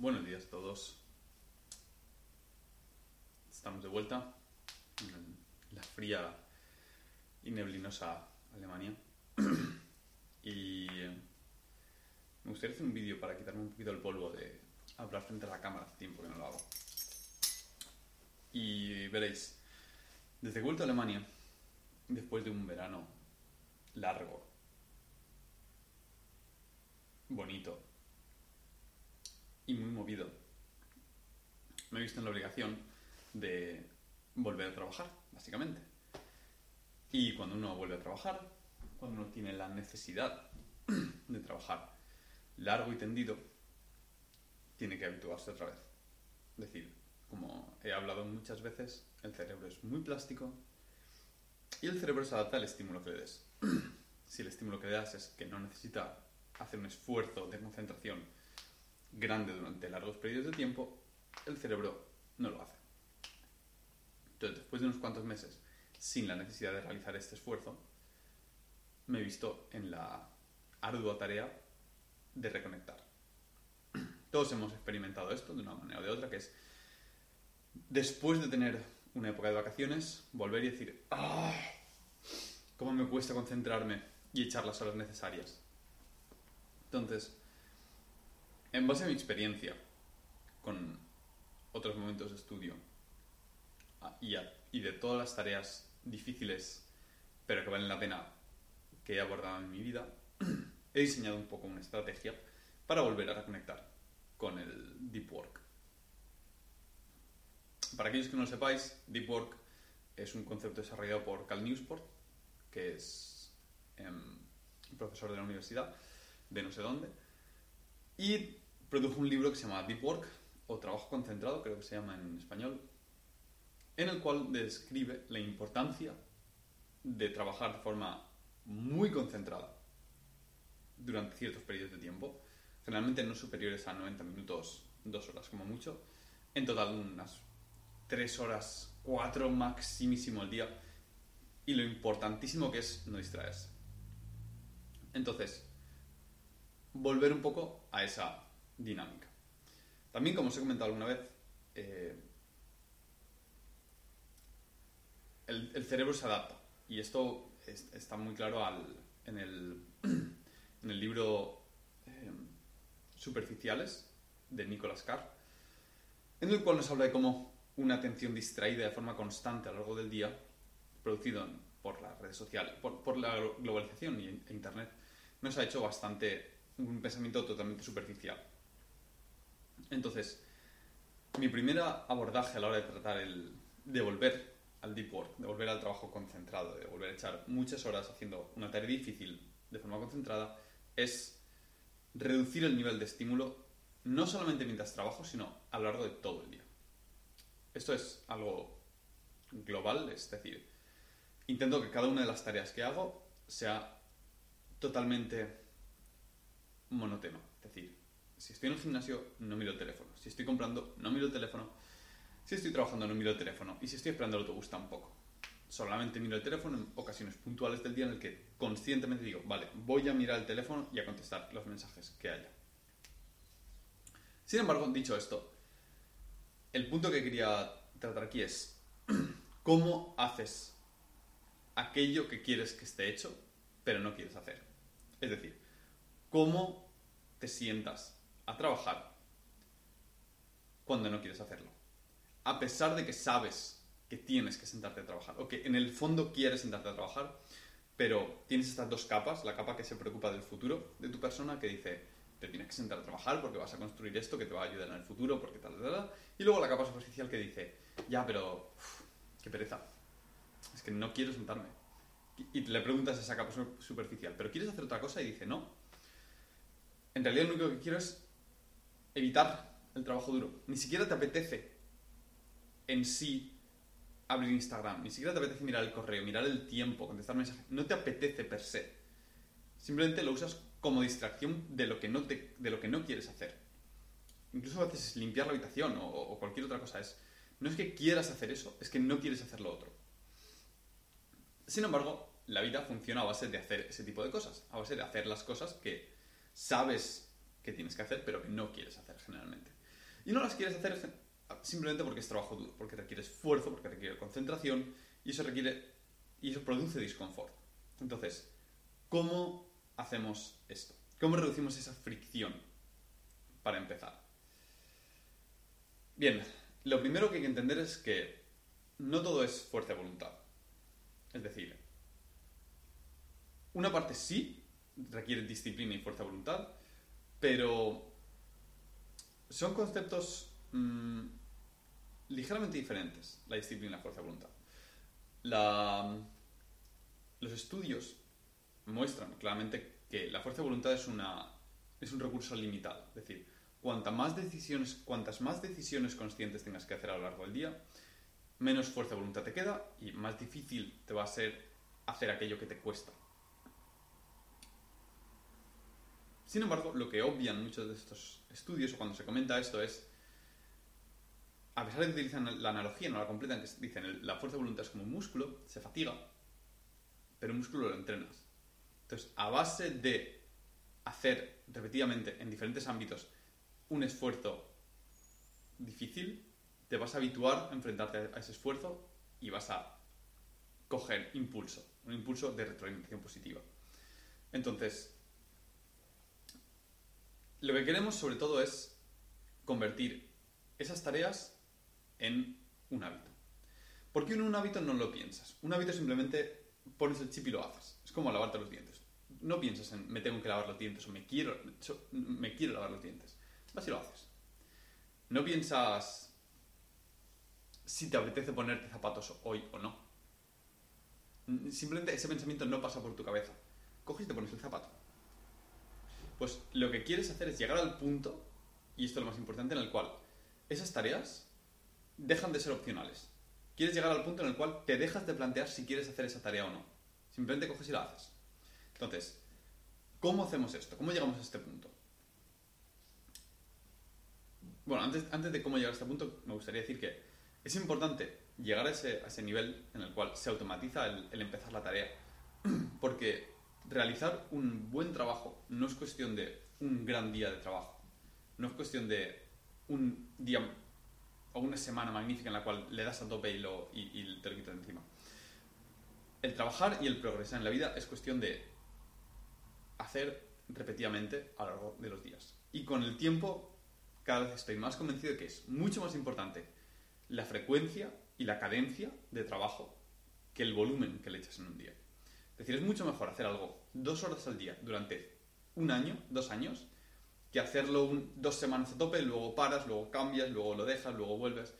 Buenos días a todos. Estamos de vuelta en la fría y neblinosa Alemania. y eh, me gustaría hacer un vídeo para quitarme un poquito el polvo de hablar frente a la cámara. Hace tiempo que no lo hago. Y veréis, desde vuelto a Alemania, después de un verano largo, bonito y muy movido, me he visto en la obligación de volver a trabajar, básicamente. Y cuando uno vuelve a trabajar, cuando uno tiene la necesidad de trabajar largo y tendido, tiene que habituarse otra vez. Es decir, como he hablado muchas veces, el cerebro es muy plástico y el cerebro se adapta al estímulo que le des. si el estímulo que le das es que no necesita hacer un esfuerzo de concentración grande durante largos periodos de tiempo, el cerebro no lo hace. Entonces, después de unos cuantos meses sin la necesidad de realizar este esfuerzo, me he visto en la ardua tarea de reconectar. Todos hemos experimentado esto de una manera o de otra, que es después de tener una época de vacaciones, volver y decir, ¡ah! ¿Cómo me cuesta concentrarme y echar las horas necesarias? Entonces, en base a mi experiencia con otros momentos de estudio y, de todas las tareas difíciles, pero que valen la pena que he abordado en mi vida, he diseñado un poco una estrategia para volver a reconectar con el deep work. Para aquellos que no lo sepáis, deep work es un concepto desarrollado por Cal Newsport, que es em, profesor de la universidad de no sé dónde, y produjo un libro que se llama Deep Work, o Trabajo Concentrado, creo que se llama en español, en el cual describe la importancia de trabajar de forma muy concentrada durante ciertos periodos de tiempo, generalmente no superiores a 90 minutos, dos horas como mucho, en total unas 3 horas, 4 maximísimo al día, y lo importantísimo que es no distraerse. Entonces, volver un poco a esa dinámica. También, como os he comentado alguna vez, eh, el, cerebro se adapta. Y esto está muy claro en, el, libro eh, Superficiales de Nicolas Carr, en el cual nos habla de cómo una atención distraída de forma constante a lo largo del día, producido por las redes sociales, por, la globalización e Internet, nos ha hecho bastante un pensamiento totalmente superficial. Entonces, mi primer abordaje a la hora de tratar el de volver al deep work, de volver al trabajo concentrado, de volver a echar muchas horas haciendo una tarea difícil de forma concentrada, es reducir el nivel de estímulo no solamente mientras trabajo, sino a lo largo de todo el día. Esto es algo global, es decir, intento que cada una de las tareas que hago sea totalmente monótono. Es decir, si estoy en el gimnasio, no miro el teléfono. Si estoy comprando, no miro el teléfono. Si estoy trabajando, no miro el teléfono. Y si estoy esperando el autobús, tampoco. Solamente miro el teléfono en ocasiones puntuales del día en el que conscientemente digo, vale, voy a mirar el teléfono y a contestar los mensajes que haya. Sin embargo, dicho esto, el punto que quería tratar aquí es cómo haces aquello que quieres que esté hecho, pero no quieres hacer. Es decir, cómo te sientas a trabajar cuando no quieres hacerlo. A pesar de que sabes que tienes que sentarte a trabajar, o que en el fondo quieres sentarte a trabajar, pero tienes estas dos capas, la capa que se preocupa del futuro de tu persona, que dice, te tienes que sentar a trabajar porque vas a construir esto que te va a ayudar en el futuro, porque tal, tal, tal. Y luego la capa superficial que dice, ya, pero, qué pereza, es que no quiero sentarme. Y le preguntas a esa capa superficial, ¿pero quieres hacer otra cosa? Y dice, no, en realidad lo único que quiero es evitar el trabajo duro. Ni siquiera te apetece en sí abrir Instagram, ni siquiera te apetece mirar el correo, mirar el tiempo, contestar mensajes. No te apetece per se. Simplemente lo usas como distracción de lo que no, de lo que no quieres hacer. Incluso a veces es limpiar la habitación o, o cualquier otra cosa. Es, no es que quieras hacer eso, es que no quieres hacer lo otro. Sin embargo, la vida funciona a base de hacer ese tipo de cosas, a base de hacer las cosas que sabes que tienes que hacer, pero que no quieres hacer generalmente. Y no las quieres hacer simplemente porque es trabajo duro, porque requiere esfuerzo, porque requiere concentración y eso requiere y eso produce disconfort. Entonces, ¿cómo hacemos esto? ¿Cómo reducimos esa fricción para empezar? Bien, lo primero que hay que entender es que no todo es fuerza de voluntad. Es decir, una parte sí requiere disciplina y fuerza de voluntad, pero son conceptos mm, ligeramente diferentes, la disciplina y la fuerza de voluntad. los estudios muestran claramente que la fuerza de voluntad es, una, es un recurso limitado. Es decir, cuantas más decisiones, cuantas más decisiones conscientes tengas que hacer a lo largo del día, menos fuerza de voluntad te queda y más difícil te va a ser hacer aquello que te cuesta. Sin embargo, lo que obvian muchos de estos estudios o cuando se comenta esto es, a pesar de que utilizan la analogía, no la completan, que dicen la fuerza de voluntad es como un músculo, se fatiga, pero un músculo lo entrenas. Entonces, a base de hacer repetidamente en diferentes ámbitos un esfuerzo difícil, te vas a habituar a enfrentarte a ese esfuerzo y vas a coger impulso, un impulso de retroalimentación positiva. Entonces, lo que queremos sobre todo es convertir esas tareas en un hábito. ¿Por qué en un hábito no lo piensas? Un hábito simplemente pones el chip y lo haces. Es como lavarte los dientes no piensas en me tengo que lavar los dientes o me quiero, me quiero lavar los dientes. Vas lo haces. No piensas si te apetece ponerte zapatos hoy o no. Simplemente ese pensamiento no pasa por tu cabeza. Coges y te pones el zapato. Pues lo que quieres hacer es llegar al punto, y esto es lo más importante, en el cual esas tareas dejan de ser opcionales. Quieres llegar al punto en el cual te dejas de plantear si quieres hacer esa tarea o no. Simplemente coges y la haces. Entonces, ¿cómo hacemos esto? ¿Cómo llegamos a este punto? Bueno, antes, antes de cómo llegar a este punto, me gustaría decir que es importante llegar a ese, a ese nivel en el cual se automatiza el, el empezar la tarea. Porque realizar un buen trabajo no es cuestión de un gran día de trabajo. No es cuestión de un día o una semana magnífica en la cual le das a tope y, lo, y, y te lo quitas encima. El trabajar y el progresar en la vida es cuestión de hacer repetidamente a lo largo de los días. Y con el tiempo, cada vez estoy más convencido de que es mucho más importante la frecuencia y la cadencia de trabajo que el volumen que le echas en un día. Es decir, es mucho mejor hacer algo dos horas al día durante un año, dos años, que hacerlo dos semanas a tope, luego paras, luego cambias, luego lo dejas, luego vuelves.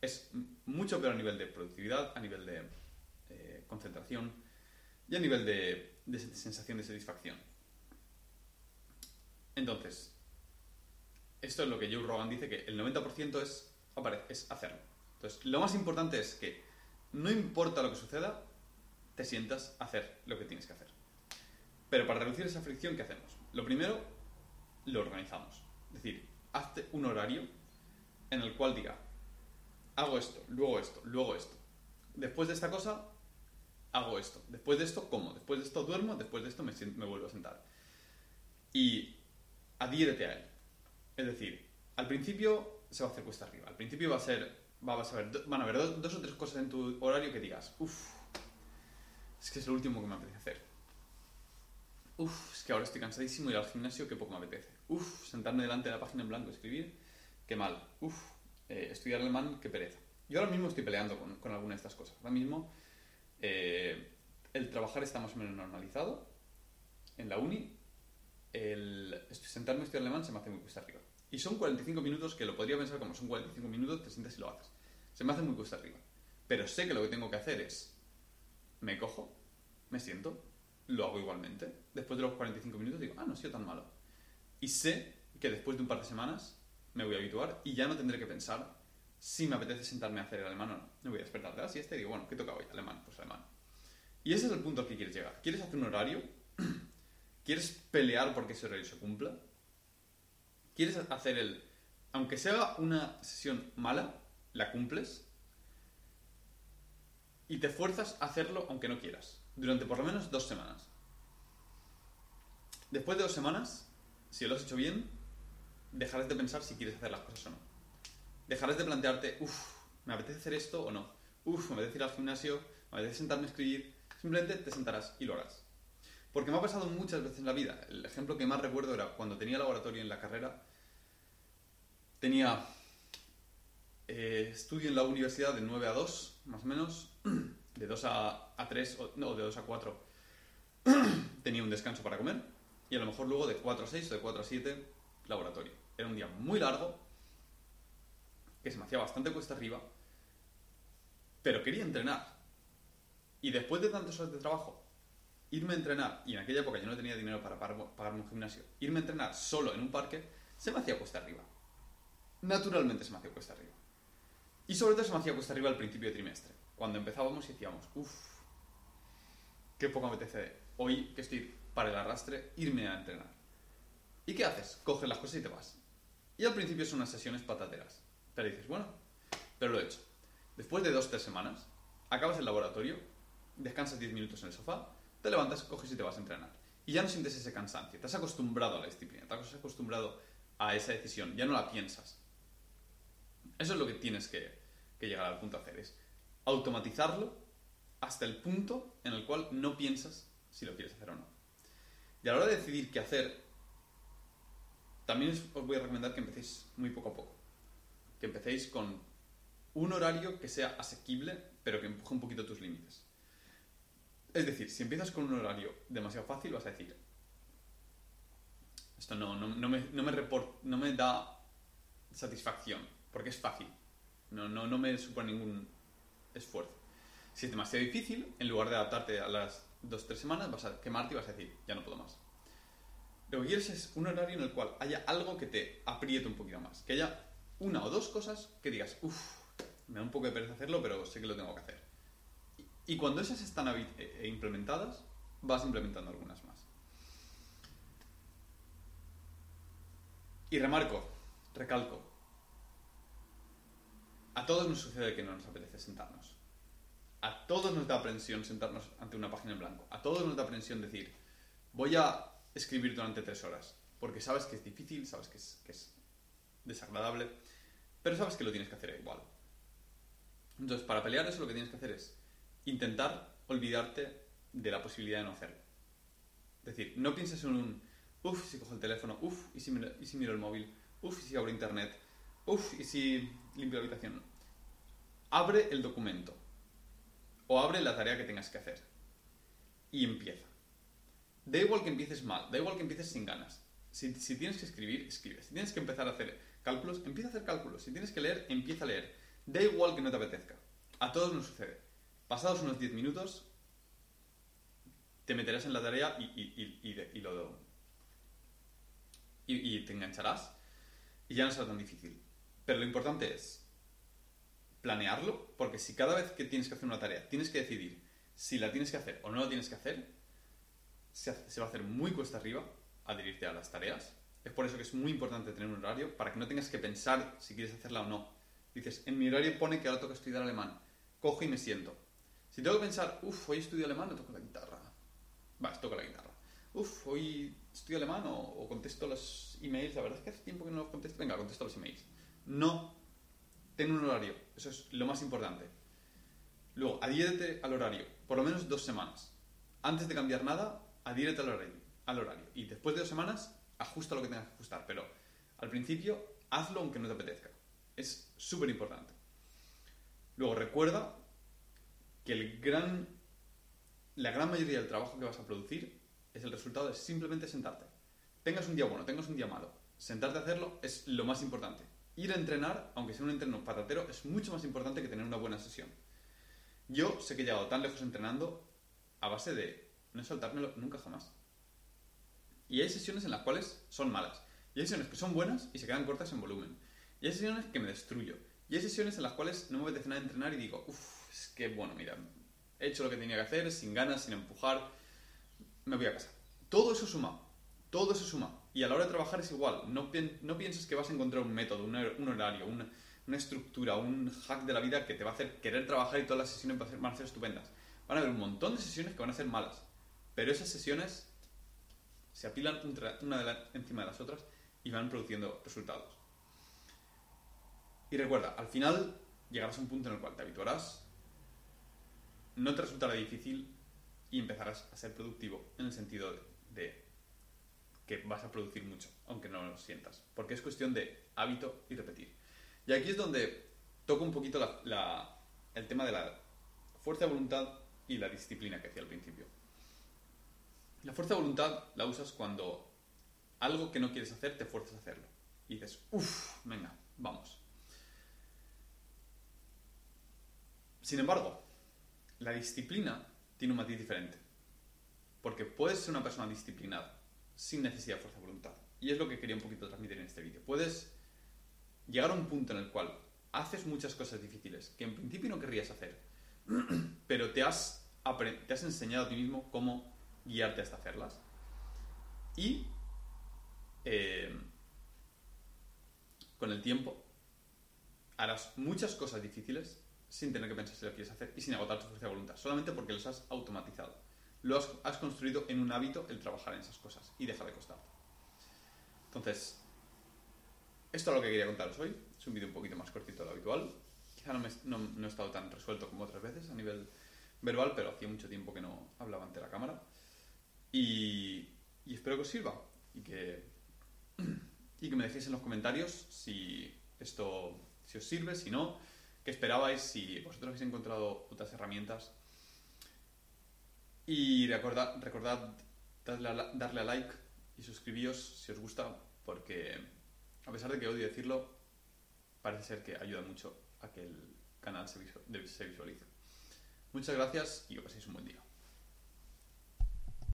Es mucho peor a nivel de productividad, a nivel de eh, concentración y a nivel de sensación de satisfacción. Entonces, esto es lo que Joe Rogan dice, que el 90% es, es hacerlo. Entonces, lo más importante es que no importa lo que suceda, te sientas a hacer lo que tienes que hacer. Pero para reducir esa fricción, ¿qué hacemos? Lo primero, lo organizamos. Es decir, hazte un horario en el cual diga, hago esto, luego esto, luego esto. Después de esta cosa, hago esto. Después de esto, como. Después de esto, duermo. Después de esto, me, vuelvo a sentar. Y adhiérete a él. Es decir, al principio se va a hacer cuesta arriba. Al principio va a ser, va a saber, van a haber dos, o tres cosas en tu horario que digas, uff, es que es lo último que me apetece hacer. Uff, es que ahora estoy cansadísimo ir al gimnasio, que poco me apetece. Uff, sentarme delante de la página en blanco, escribir, qué mal. Uff, eh, estudiar alemán, qué pereza. Yo ahora mismo estoy peleando con, con alguna de estas cosas. Ahora mismo eh, el trabajar está más o menos normalizado en la uni el sentarme a estudiar alemán se me hace muy cuesta arriba. Y son 45 minutos que lo podría pensar como son 45 minutos, te sientas y lo haces. Se me hace muy cuesta arriba. Pero sé que lo que tengo que hacer es, me cojo, me siento, lo hago igualmente. Después de los 45 minutos digo, ah, no ha sido tan malo. Y sé que después de un par de semanas me voy a habituar y ya no tendré que pensar si me apetece sentarme a hacer el alemán o no. Me voy a despertar de la siesta y digo, bueno, ¿qué toca hoy? Alemán, pues alemán. Y ese es el punto al que quieres llegar. ¿Quieres hacer un horario ¿Quieres pelear porque ese horario se cumpla? ¿Quieres hacer el... Aunque sea una sesión mala, la cumples y te fuerzas a hacerlo aunque no quieras, durante por lo menos dos semanas. Después de dos semanas, si lo has hecho bien, dejarás de pensar si quieres hacer las cosas o no. dejarás de plantearte, uff, ¿me apetece hacer esto o no? Uff, ¿me apetece ir al gimnasio? ¿Me apetece sentarme a escribir? Simplemente te sentarás y lo harás. Porque me ha pasado muchas veces en la vida. El ejemplo que más recuerdo era cuando tenía laboratorio en la carrera. Tenía eh, estudio en la universidad de 9 a 2, más o menos. De 2 a, a 3, o, no, de 2 a 4. tenía un descanso para comer. Y a lo mejor luego de 4 a 6 o de 4 a 7, laboratorio. Era un día muy largo, que se me hacía bastante cuesta arriba, pero quería entrenar. Y después de tantas horas de trabajo, irme a entrenar, y en aquella época yo no tenía dinero para pagarme un gimnasio, irme a entrenar solo en un parque, se me hacía cuesta arriba. Naturalmente se me hacía cuesta arriba. Y sobre todo se me hacía cuesta arriba al principio de trimestre, cuando empezábamos y decíamos, uff, qué poco apetece hoy que estoy para el arrastre, irme a entrenar. ¿Y qué haces? Coges las cosas y te vas. Y al principio son unas sesiones patateras. Pero dices, bueno, pero lo he hecho. Después de dos o tres semanas, acabas el laboratorio, descansas 10 minutos en el sofá, te levantas, coges y te vas a entrenar. Y ya no sientes ese cansancio, te has acostumbrado a la disciplina, te has acostumbrado a esa decisión, ya no la piensas. Eso es lo que tienes que, que llegar al punto de hacer, es automatizarlo hasta el punto en el cual no piensas si lo quieres hacer o no. Y a la hora de decidir qué hacer, también os voy a recomendar que empecéis muy poco a poco. Que empecéis con un horario que sea asequible, pero que empuje un poquito tus límites. Es decir, si empiezas con un horario demasiado fácil, vas a decir, esto no, no, no, me no me da satisfacción, porque es fácil. No, no, no me supone ningún esfuerzo. Si es demasiado difícil, en lugar de adaptarte a las dos o tres semanas, vas a quemarte y vas a decir, ya no puedo más. Lo que quieres es un horario en el cual haya algo que te apriete un poquito más. Que haya una o dos cosas que digas, uff, me da un poco de pereza hacerlo, pero sé que lo tengo que hacer. Y cuando esas están eh, eh, implementadas, vas implementando algunas más. Y remarco, recalco, a todos nos sucede que no nos apetece sentarnos. A todos nos da aprensión sentarnos ante una página en blanco. A todos nos da aprensión decir, voy a escribir durante tres horas. Porque sabes que es difícil, sabes que es, que es desagradable, pero sabes que lo tienes que hacer igual. Entonces, para pelear eso lo que tienes que hacer es intentar olvidarte de la posibilidad de no hacerlo. Es decir, no pienses en un, uff, si cojo el teléfono, uff, y si, y si miro el móvil, uff, y si abro internet, uff, y si limpio la habitación. Abre el documento o abre la tarea que tengas que hacer y empieza. Da igual que empieces mal, da igual que empieces sin ganas. Si, tienes que escribir, escribe. Si tienes que empezar a hacer cálculos, empieza a hacer cálculos. Si tienes que leer, empieza a leer. Da igual que no te apetezca. A todos nos sucede. Pasados unos 10 minutos, te meterás en la tarea y, y, y, y lo, y, te engancharás y ya no será tan difícil. Pero lo importante es planearlo, porque si cada vez que tienes que hacer una tarea tienes que decidir si la tienes que hacer o no la tienes que hacer, se, se va a hacer muy cuesta arriba adherirte a las tareas. Es por eso que es muy importante tener un horario, para que no tengas que pensar si quieres hacerla o no. Dices, en mi horario pone que ahora toca estudiar alemán. Cojo y me siento. Si tengo que pensar, uff, hoy estudio alemán o toco la guitarra. Va, toco la guitarra. Uff, hoy estudio alemán o, contesto los emails. La verdad es que hace tiempo que no los contesto. Venga, contesto los emails. No. Ten un horario. Eso es lo más importante. Luego, adhiérete al horario. Por lo menos dos semanas. Antes de cambiar nada, adhiérete al horario. Al horario. Y después de dos semanas, ajusta lo que tengas que ajustar. Pero al principio, hazlo aunque no te apetezca. Es súper importante. Luego recuerda que el gran, la gran mayoría del trabajo que vas a producir es el resultado de simplemente sentarte. Tengas un día bueno, tengas un día malo, sentarte a hacerlo es lo más importante. Ir a entrenar, aunque sea un entreno patatero, es mucho más importante que tener una buena sesión. Yo sé que he llegado tan lejos entrenando a base de no saltármelo nunca jamás. Y hay sesiones en las cuales son malas. Y hay sesiones que son buenas y se quedan cortas en volumen. Y hay sesiones que me destruyo. Y hay sesiones en las cuales no me apetece nada entrenar y digo, uff, es que bueno, mira, he hecho lo que tenía que hacer, sin ganas, sin empujar, me voy a casa. Todo eso suma, todo eso suma. Y a la hora de trabajar es igual, no, pienses que vas a encontrar un método, un, horario, una, estructura, un hack de la vida que te va a hacer querer trabajar y todas las sesiones van a ser estupendas. Van a haber un montón de sesiones que van a ser malas, pero esas sesiones se apilan una encima de las otras y van produciendo resultados. Y recuerda, al final llegarás a un punto en el cual te habituarás, no te resultará difícil y empezarás a ser productivo en el sentido de que vas a producir mucho, aunque no lo sientas. Porque es cuestión de hábito y repetir. Y aquí es donde toco un poquito la- la- el tema de la fuerza de voluntad y la disciplina que decía al principio. La fuerza de voluntad la usas cuando algo que no quieres hacer te fuerzas a hacerlo. Y dices, uff, venga, vamos. Sin embargo, la disciplina tiene un matiz diferente. Porque puedes ser una persona disciplinada sin necesidad de fuerza de voluntad. Y es lo que quería un poquito transmitir en este vídeo. Puedes llegar a un punto en el cual haces muchas cosas difíciles que en principio no querrías hacer, pero te has, te has enseñado a ti mismo cómo guiarte hasta hacerlas. Y eh, con el tiempo harás muchas cosas difíciles sin tener que pensar si lo quieres hacer y sin agotar tu fuerza de voluntad, solamente porque los has automatizado. Lo has, construido en un hábito el trabajar en esas cosas y deja de costarte. Entonces, esto es lo que quería contaros hoy. Es un vídeo un poquito más cortito de lo habitual. Quizá no, me- no- no he estado tan resuelto como otras veces a nivel verbal, pero hacía mucho tiempo que no hablaba ante la cámara. Y, y espero que os sirva y que, y que me dejéis en los comentarios si esto si os sirve, si no, qué esperabais, si vosotros habéis encontrado otras herramientas. Y recordad, recordad darle a, darle a like y suscribíos si os gusta, porque a pesar de que odio decirlo, parece ser que ayuda mucho a que el canal se visualice. Muchas gracias y que paséis un buen día.